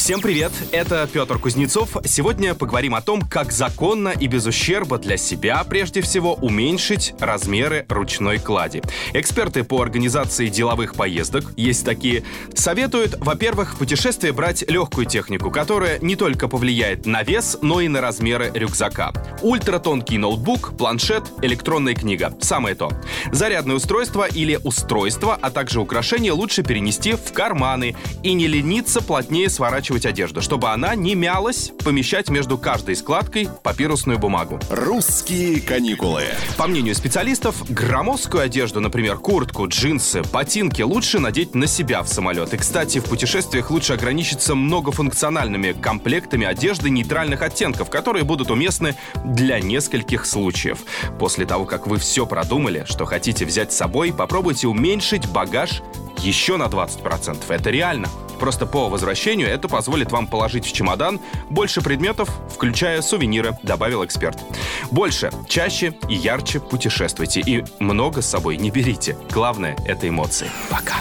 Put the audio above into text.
Всем привет, это Петр Кузнецов. Сегодня поговорим о том, как законно и без ущерба для себя, прежде всего, уменьшить размеры ручной клади. Эксперты по организации деловых поездок, есть такие, советуют, во-первых, в путешествие брать легкую технику, которая не только повлияет на вес, но и на размеры рюкзака. Ультратонкий ноутбук, планшет, электронная книга. Самое то. Зарядное устройство или устройство, а также украшения лучше перенести в карманы и не лениться плотнее сворачивать одежду, чтобы она не мялась, помещать между каждой складкой папирусную бумагу. «Русские каникулы». По мнению специалистов, громоздкую одежду, например, куртку, джинсы, ботинки, лучше надеть на себя в самолет. И, кстати, в путешествиях лучше ограничиться многофункциональными комплектами одежды нейтральных оттенков, которые будут уместны для нескольких случаев. После того, как вы все продумали, что хотите взять с собой, попробуйте уменьшить багаж еще на 20%. Это реально. Просто по возвращению это позволит вам положить в чемодан больше предметов, включая сувениры, добавил эксперт. Больше, чаще и ярче путешествуйте и много с собой не берите. Главное — это эмоции. Пока.